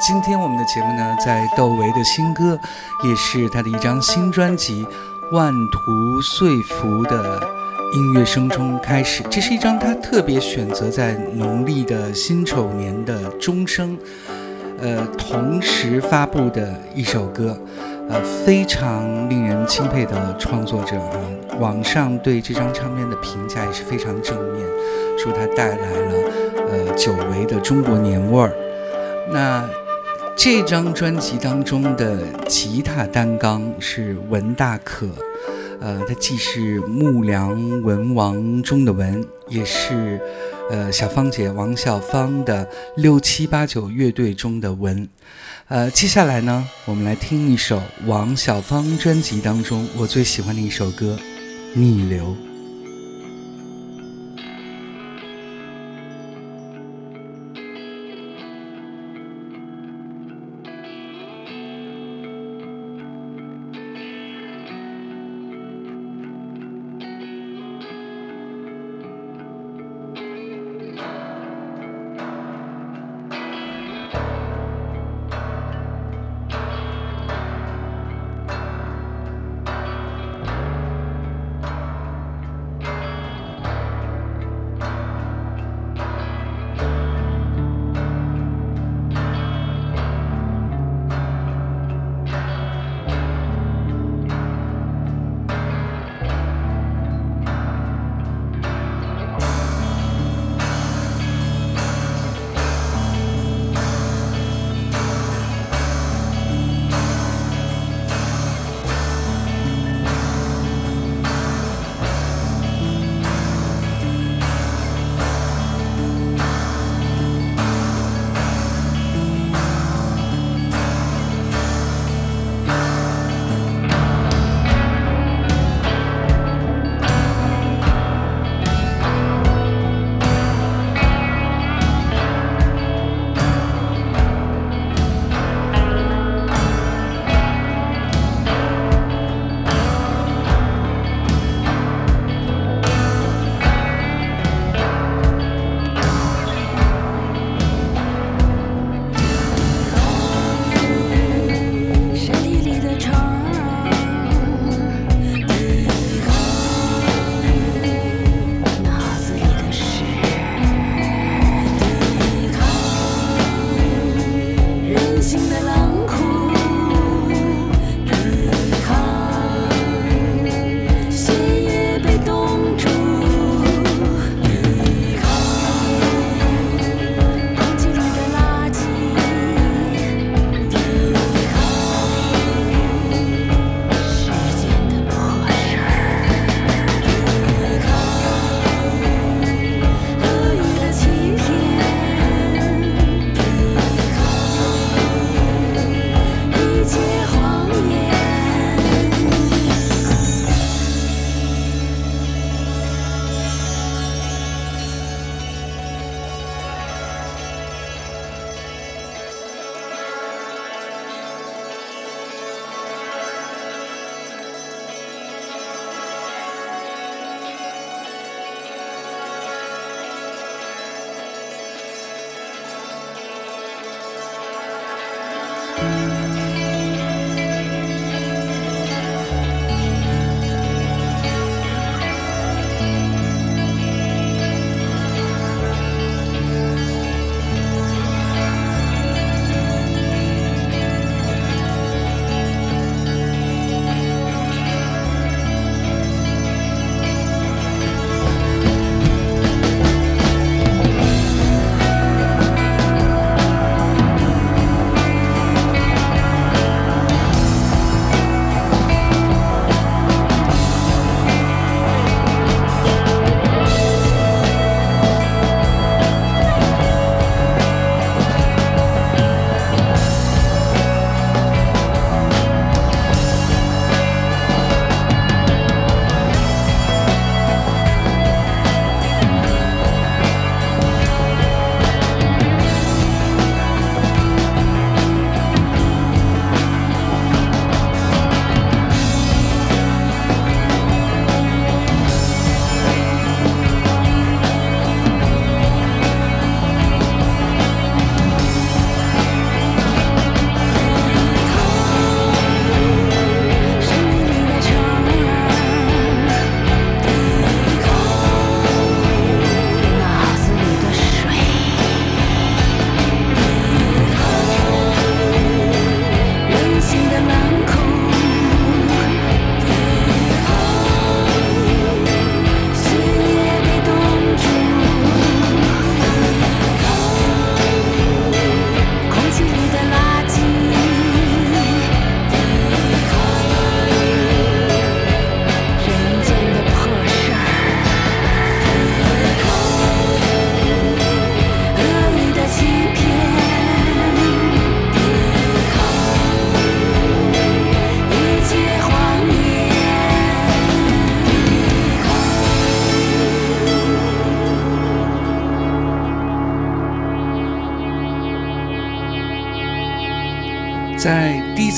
今天我们的节目呢，在窦唯的新歌，也是他的一张新专辑《万途岁福》的音乐声中开始。这是一张他特别选择在农历的辛丑年的钟声，呃，同时发布的一首歌，呃，非常令人钦佩的创作者啊。网上对这张唱片的评价也是非常正面，说它带来了呃久违的中国年味儿。那这张专辑当中的吉他单纲是文大可，呃，他既是木良文王中的文，也是呃小芳姐王小芳的六七八九乐队中的文。呃，接下来呢，我们来听一首王小芳专辑当中我最喜欢的一首歌《逆流》。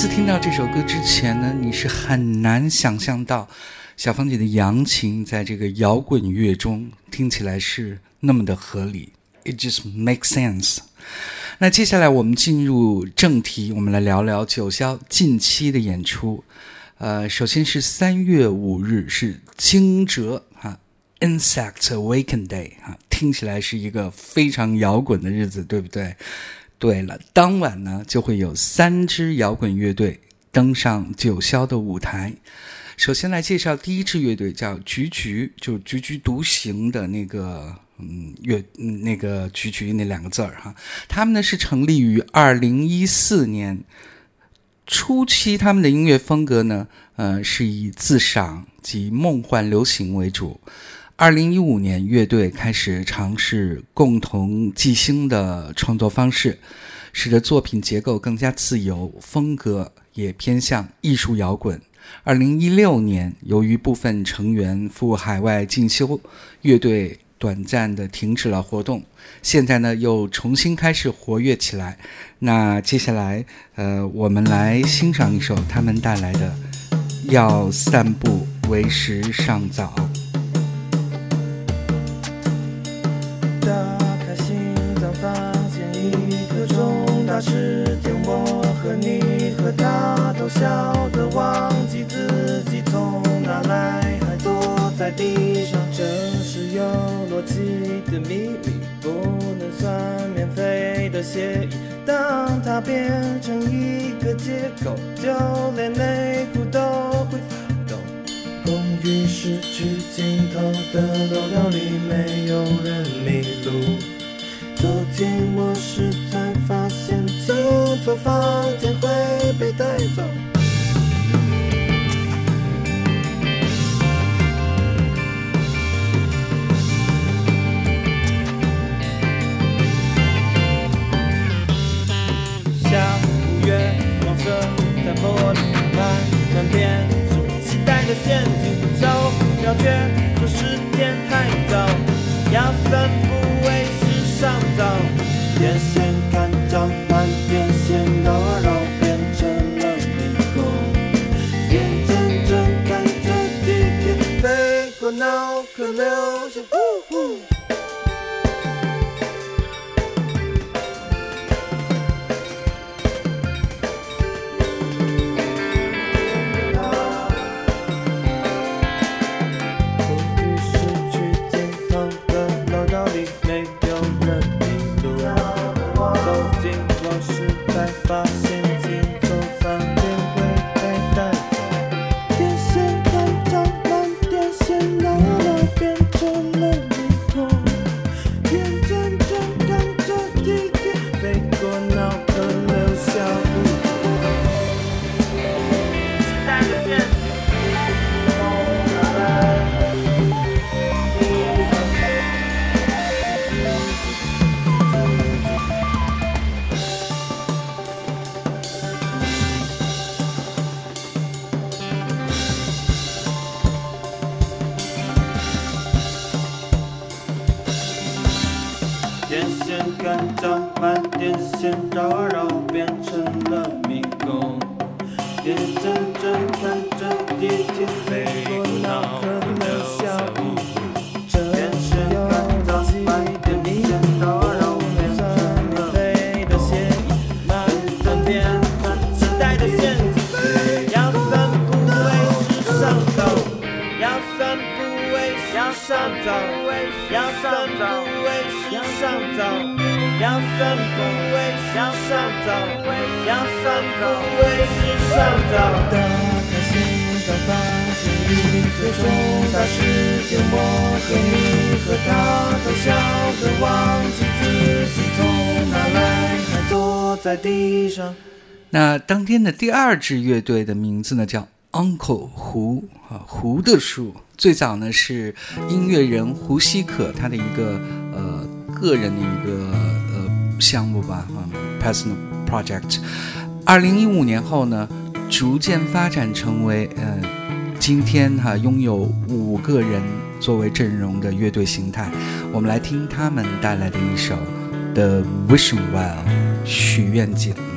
次听到这首歌之前呢，你是很难想象到小芳姐的扬琴在这个摇滚乐中听起来是那么的合理。It just makes sense。那接下来我们进入正题，我们来聊聊九霄近期的演出。呃，首先是三月五日是惊蛰哈，Insect Awaken Day 哈，听起来是一个非常摇滚的日子，对不对？对了，当晚呢就会有三支摇滚乐队登上九霄的舞台。首先来介绍第一支乐队，叫菊菊，就菊菊独行的那个嗯乐那个菊菊那两个字儿哈。他们呢是成立于二零一四年初期，他们的音乐风格呢呃是以自赏及梦幻流行为主。二零一五年，乐队开始尝试共同即兴的创作方式，使得作品结构更加自由，风格也偏向艺术摇滚。二零一六年，由于部分成员赴海外进修，乐队短暂的停止了活动。现在呢，又重新开始活跃起来。那接下来，呃，我们来欣赏一首他们带来的《要散步为时尚早》。的协议。当它变成一个借口，就连内裤都会发抖。公寓失去尽头的楼道里，没有人迷路。走进卧室，才发现。走错房间会被带走。陷阱。手表却说时间太早，干将满天星照耀。阳伞不为向上走位阳伞不为世上走的开心走发现立最重要的是我和你和他都笑着忘记自己从哪来还坐在地上那当天的第二支乐队的名字呢叫 uncle 胡啊胡的树最早呢是音乐人胡西可他的一个呃个人的一个项目吧嗯，personal project。二零一五年后呢，逐渐发展成为嗯今天哈拥有五个人作为阵容的乐队形态。我们来听他们带来的一首《The Wish Well》许愿井。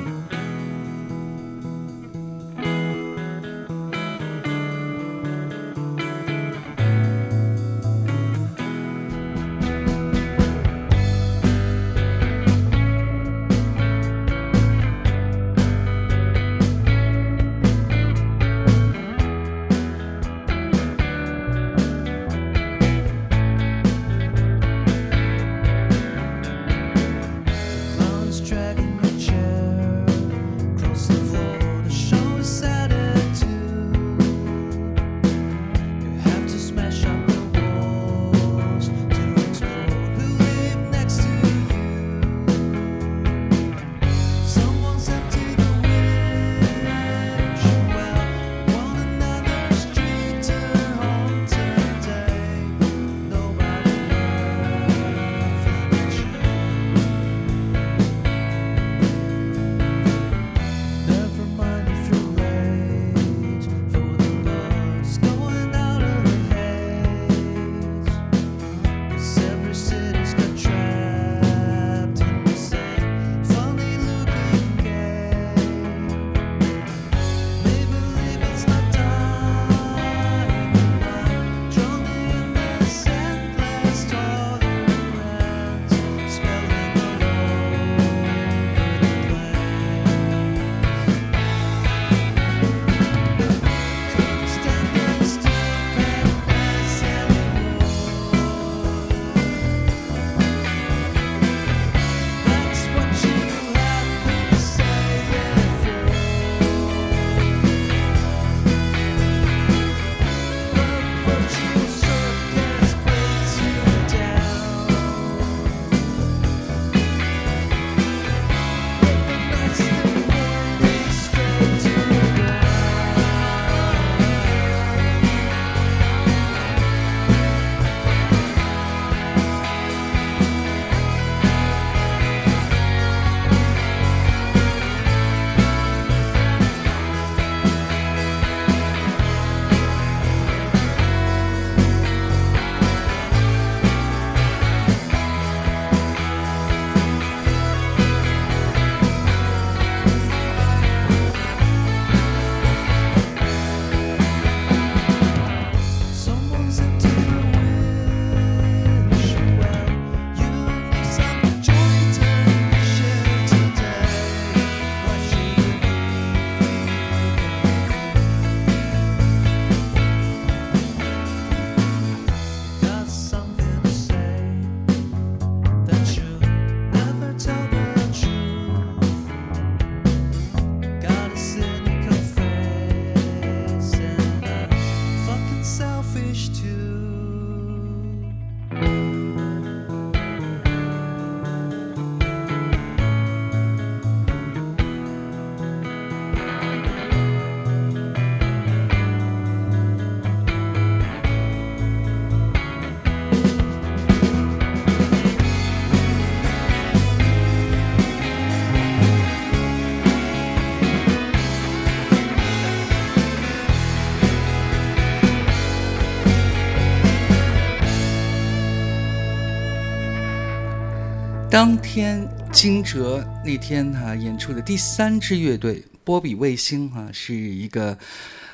当天惊蛰那天哈、演出的第三支乐队波比卫星哈、是一个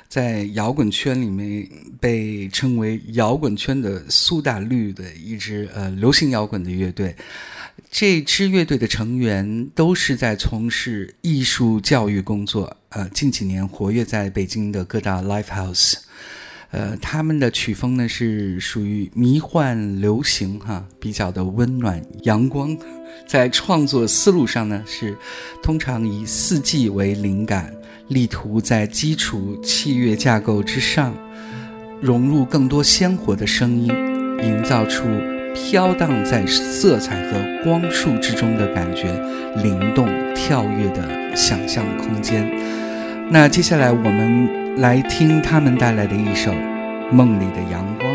在摇滚圈里面被称为摇滚圈的苏打绿的一支呃流行摇滚的乐队。这支乐队的成员都是在从事艺术教育工作，呃，近几年活跃在北京的各大 live house。呃，他们的曲风呢是属于迷幻流行哈，比较的温暖阳光。在创作思路上呢，是通常以四季为灵感，力图在基础器乐架构之上，融入更多鲜活的声音，营造出飘荡在色彩和光束之中的感觉，灵动跳跃的想象空间。那接下来我们来听他们带来的一首《梦里的阳光》。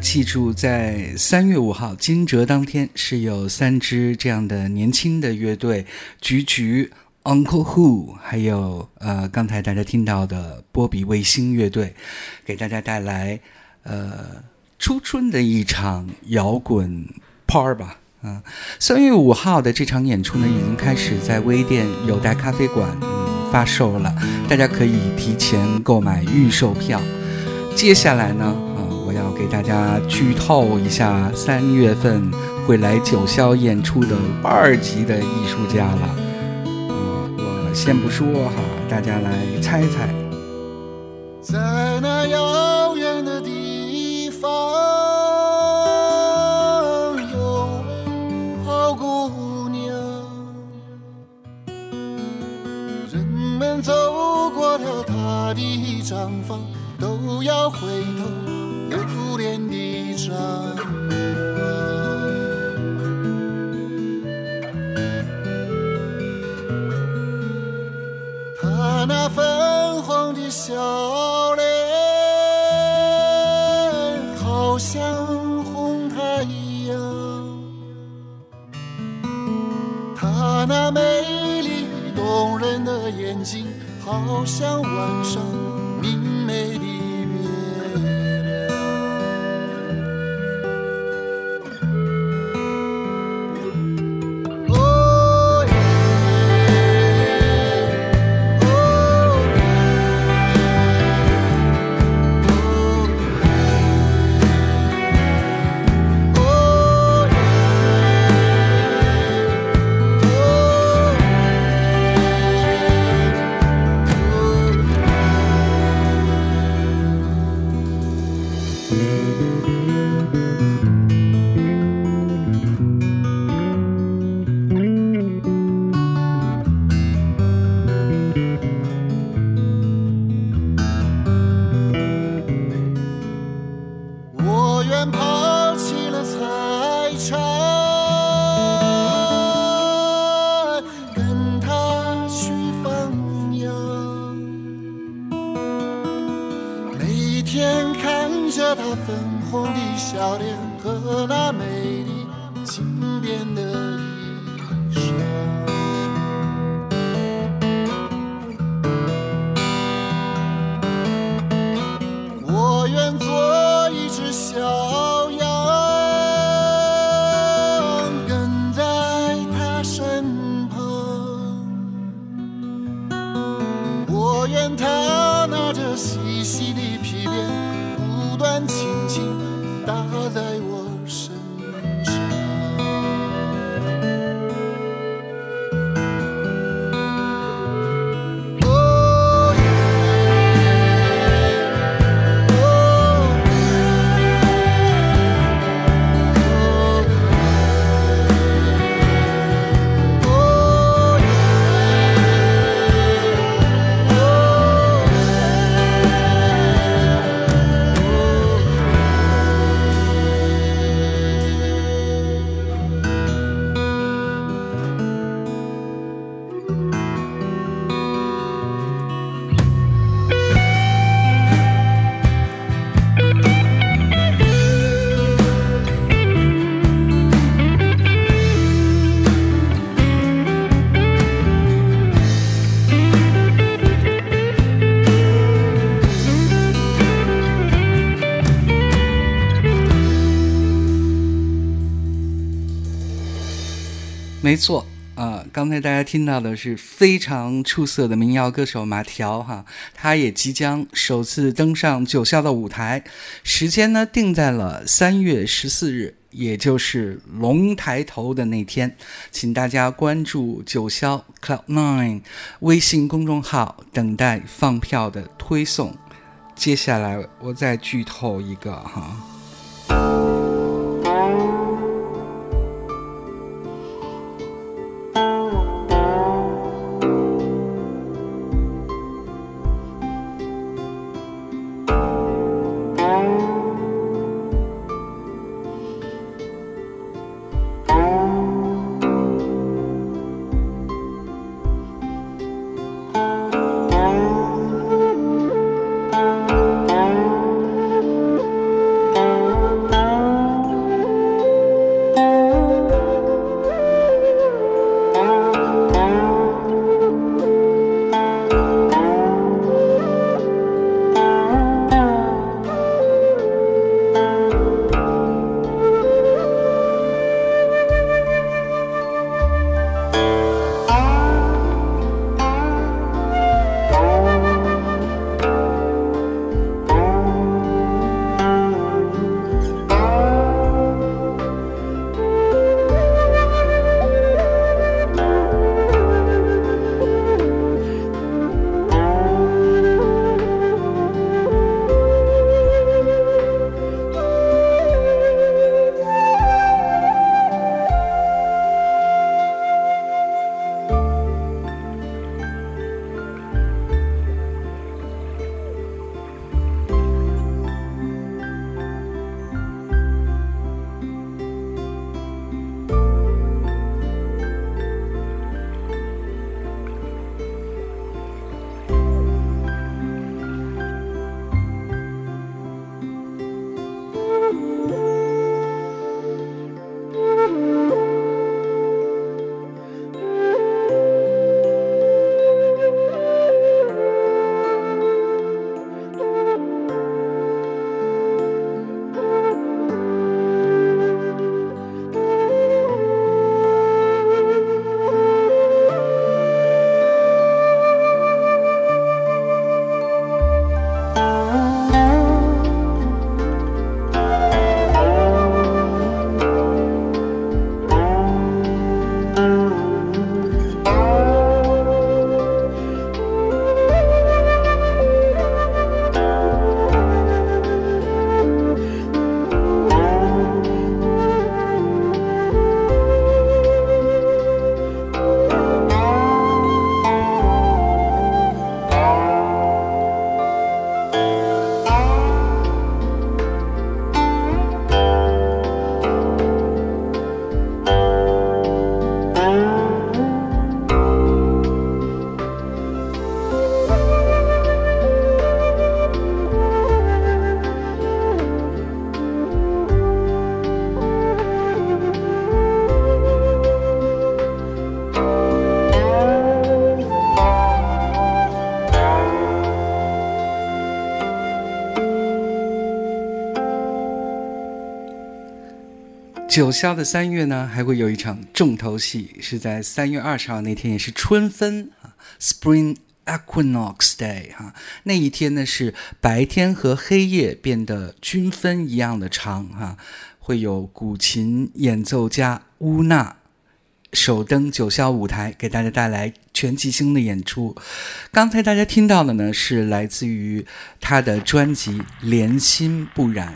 记住，在三月五号惊蛰当天，是有三支这样的年轻的乐队：菊菊、Uncle Who，还有呃刚才大家听到的波比卫星乐队，给大家带来呃初春的一场摇滚 par 吧。嗯，三月五号的这场演出呢，已经开始在微店有待咖啡馆嗯发售了，大家可以提前购买预售票。接下来呢，我要给大家剧透一下，三月份会来九霄演出的二级的艺术家了。我先不说哈，大家来猜猜。在那遥远的地方，有位好姑娘。人们走过了她的毡房，都要回头，恋的张望。她那粉红的笑脸，好像红太阳。她那美丽动人的眼睛，好像晚上明媚的愿他拿着细细的皮鞭，不断没错，啊，刚才大家听到的是非常出色的民谣歌手马条哈，他也即将首次登上九霄的舞台，时间呢定在了三月十四日，也就是龙抬头的那天，请大家关注九霄 Cloud Nine 微信公众号，等待放票的推送。接下来我再剧透一个哈。九霄的三月呢，还会有一场重头戏，是在三月二十号那天，也是春分啊，Spring Equinox Day 哈。那一天呢，是白天和黑夜变得均分一样的长哈。会有古琴演奏家乌娜首登九霄舞台，给大家带来全即兴的演出。刚才大家听到的呢，是来自于他的专辑《莲心不染》，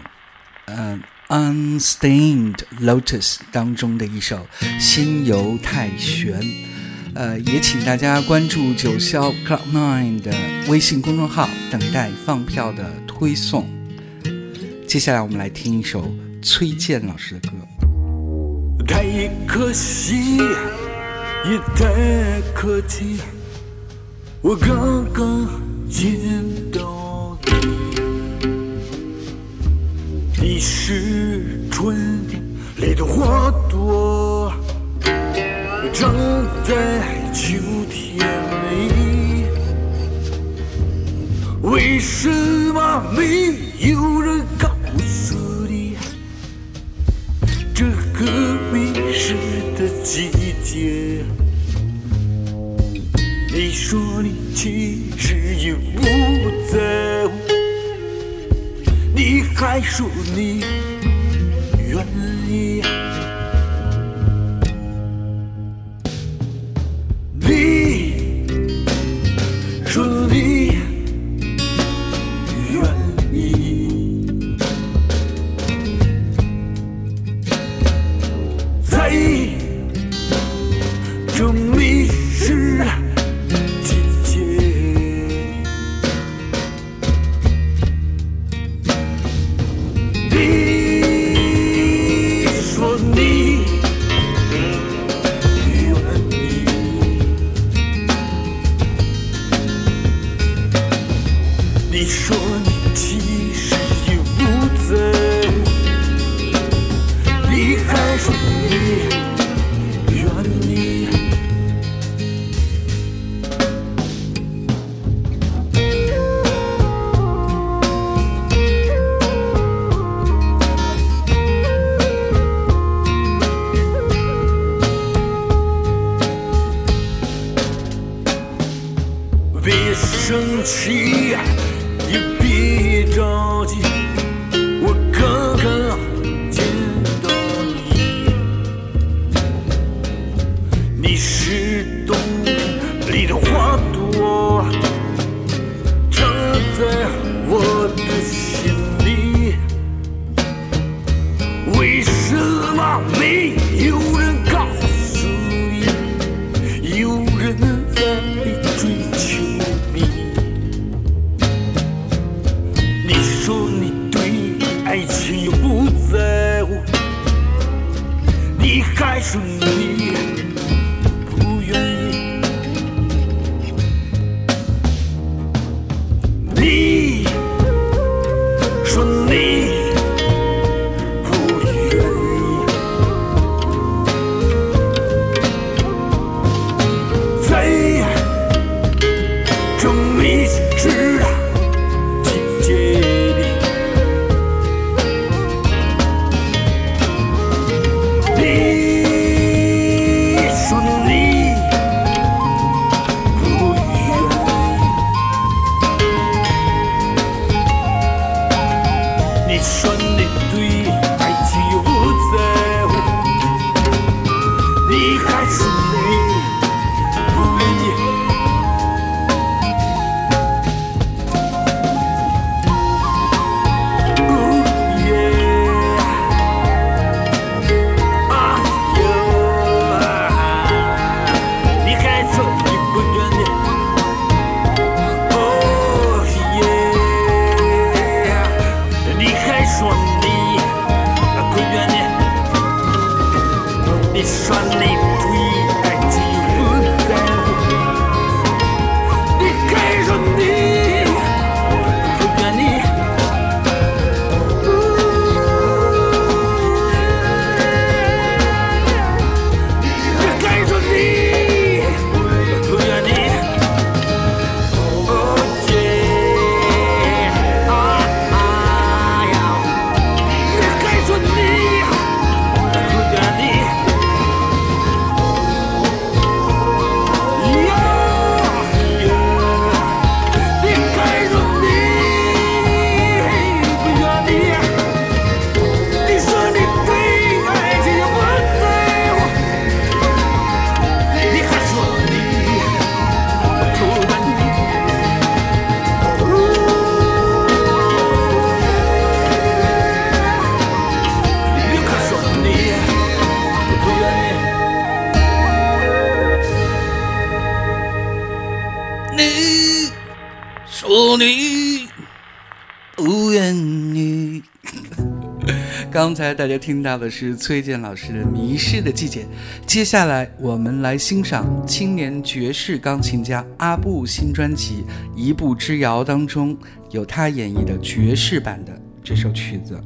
嗯。Unstained Lotus 当中的一首《心游太玄》，呃，也请大家关注九霄 Cloud Nine 的微信公众号，等待放票的推送。接下来我们来听一首崔健老师的歌。太可惜，也太可惜，我刚刚见到你。你是春天里的花朵，长在秋天里。为什么没有人告诉你，这个迷失的季节？你说你其实也不在乎。你还说你愿意，你大家听到的是崔健老师的《迷失的季节》，接下来我们来欣赏青年爵士钢琴家阿布新专辑《一步之遥》当中有他演绎的爵士版的这首曲子。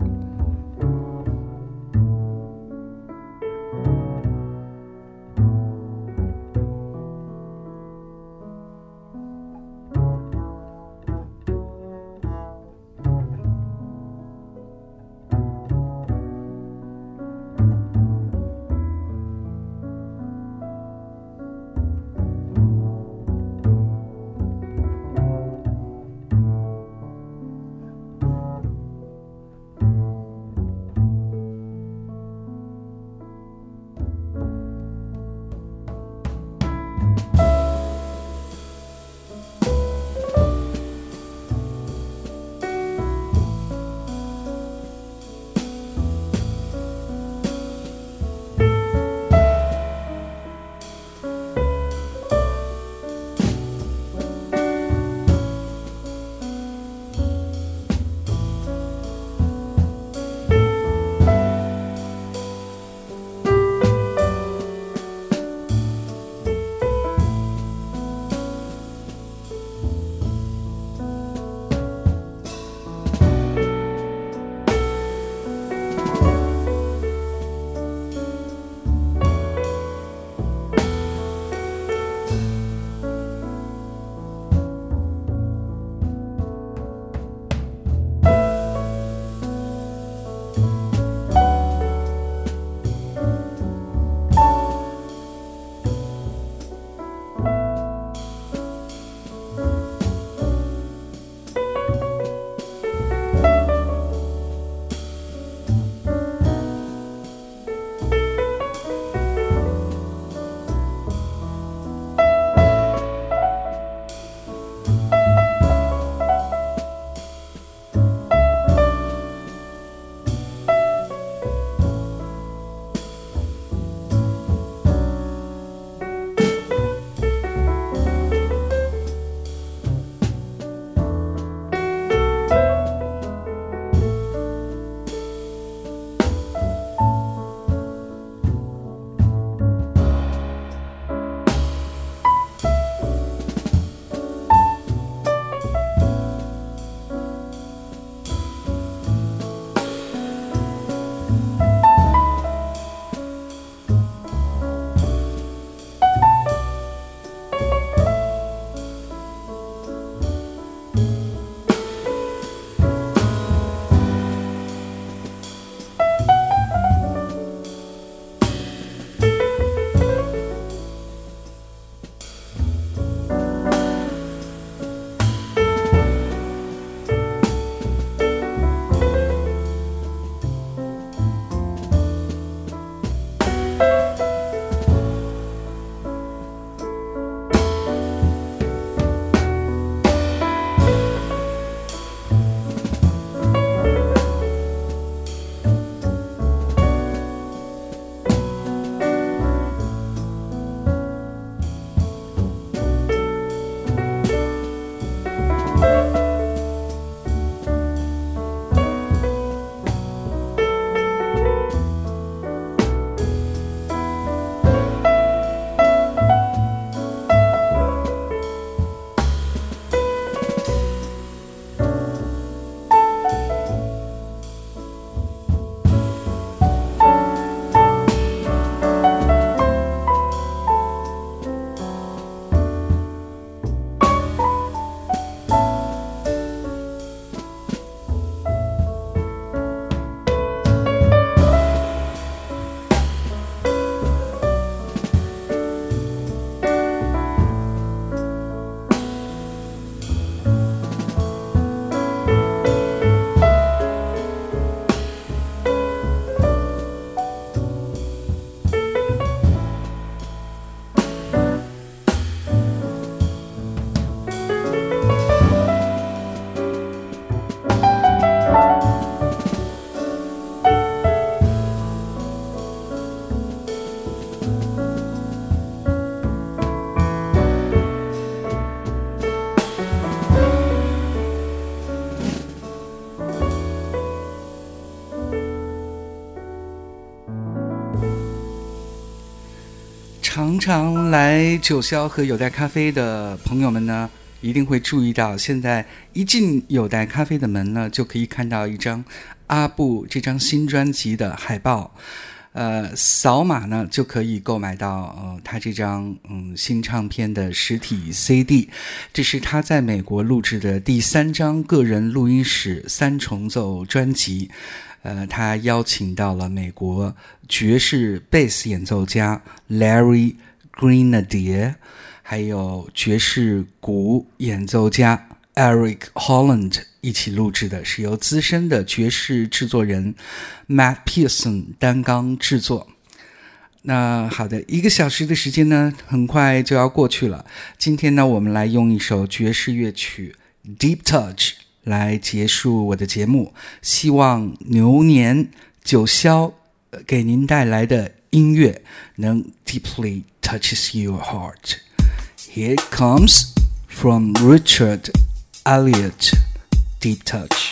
常常来九霄和有代咖啡的朋友们呢，一定会注意到，现在一进有代咖啡的门呢，就可以看到一张阿布这张新专辑的海报。呃，扫码呢就可以购买到呃他这张嗯新唱片的实体 CD。这是他在美国录制的第三张个人录音室三重奏专辑。呃，他邀请到了美国爵士贝斯演奏家 Larry Grenadier，还有爵士鼓演奏家 Eric Holland 一起录制的，是由资深的爵士制作人 Matt Pearson 担纲制作。那好的，一个小时的时间呢，很快就要过去了。今天呢，我们来用一首爵士乐曲《Deep Touch》来结束我的节目。希望牛年九霄给您带来的音乐能 deeply touches your heart. Here it comes from Richard Elliot, Deep Touch.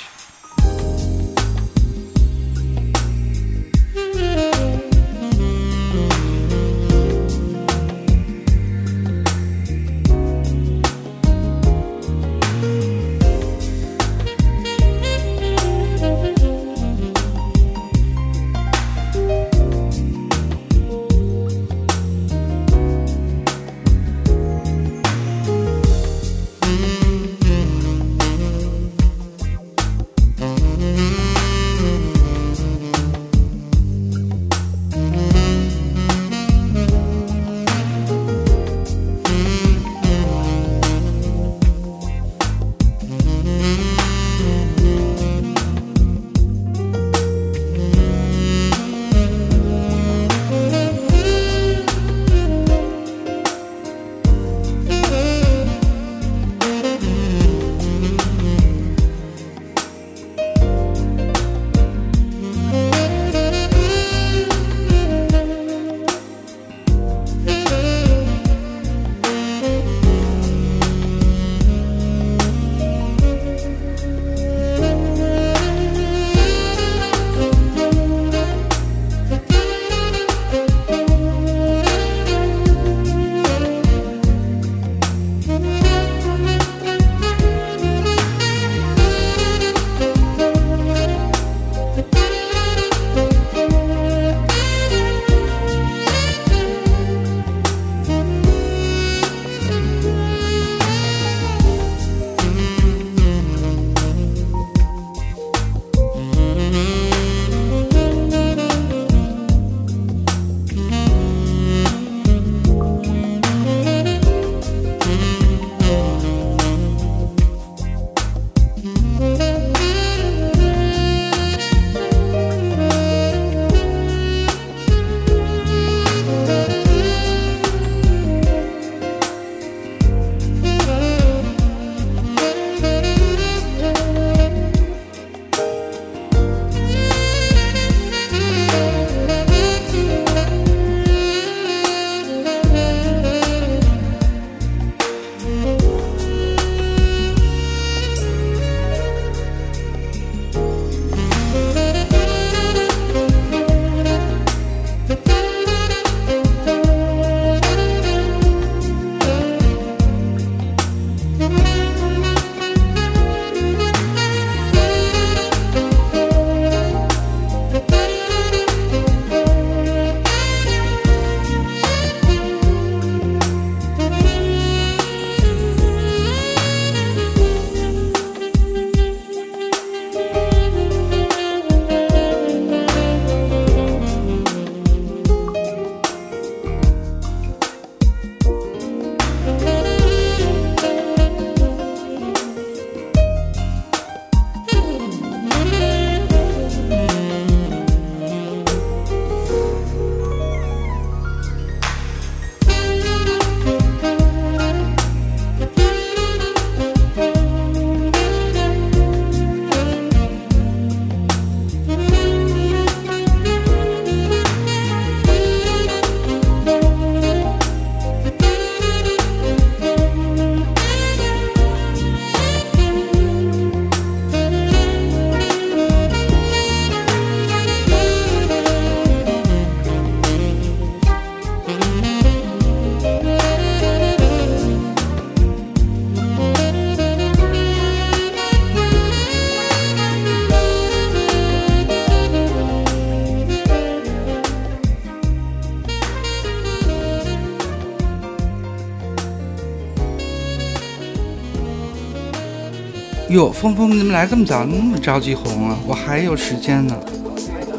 哟，峰峰，你怎么来这么早？那么着急红啊？我还有时间呢，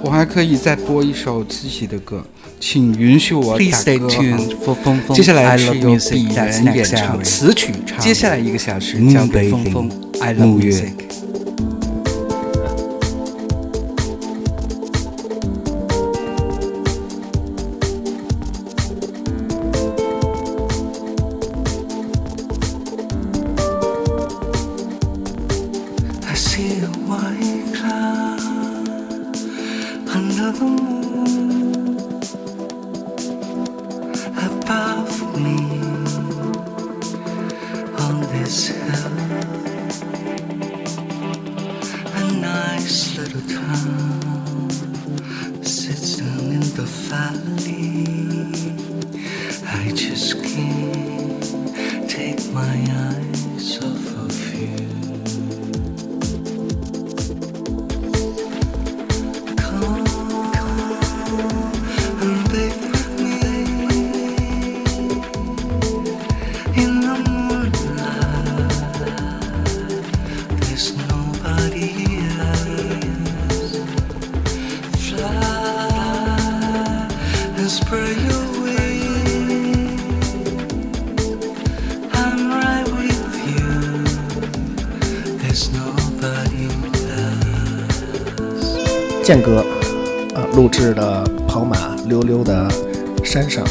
我还可以再播一首自己的歌，请允许我打歌 tuned for 峰峰。接下来是由.鄙人演唱.词曲唱，接下来一个小时交给峰峰 I love 月 music. 健哥，啊，录制的跑马溜溜的山上，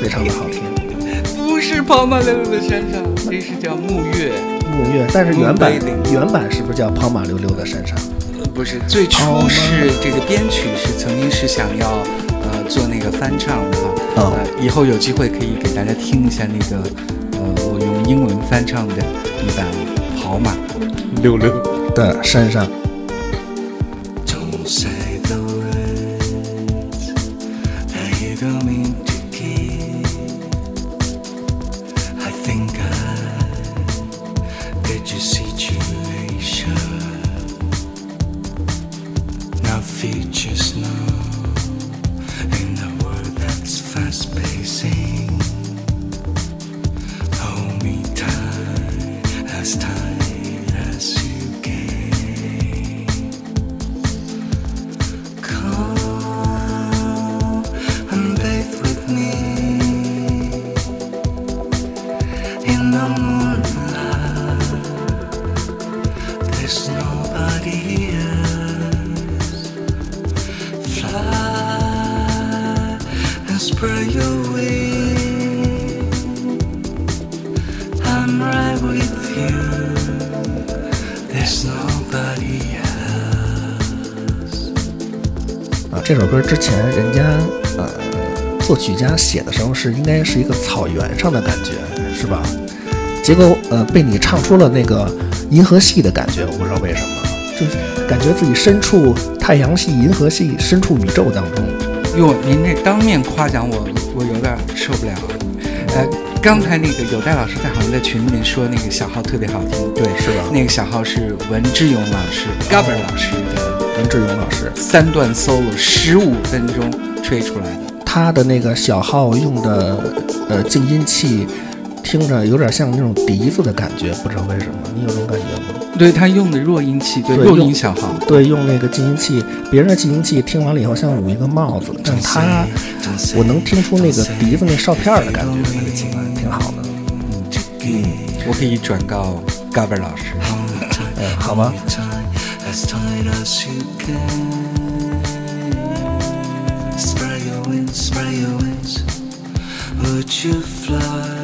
非常的好听。不是跑马溜溜的山上，这是叫木月，木月，但是原版原版是不是叫跑马溜溜的山上？呃不是最初是这个编曲是曾经是想要呃做那个翻唱的哈，哦呃以后有机会可以给大家听一下那个呃我用英文翻唱的一版跑马溜溜。的山上，tickle me 歌之前人家呃作曲家写的时候是应该是一个草原上的感觉，是吧？结果呃被你唱出了那个银河系的感觉，我不知道为什么，就是感觉自己身处太阳系、银河系，身处宇宙当中。哟，您这当面夸奖我，我有点受不了。呃，刚才那个有戴老师在好像在群里面说那个小号特别好听，对，是吧那个小号是文志勇老师、Gabber 老师志勇老师，三段 solo，十五分钟吹出来的。他的那个小号用的呃静音器，听着有点像那种笛子的感觉，不知道为什么，你有这种感觉吗？对他用的弱音器，对对弱音小号，对，用那个静音器，别人的静音器听完了以后像捂一个帽子，但他我能听出那个笛子那哨片的感觉，特别奇怪，挺好的。嗯我可以转告 Gabber 老师。嗯，好吧，tight, as tight as you can. Spray your wings, spray your wings. Would you fly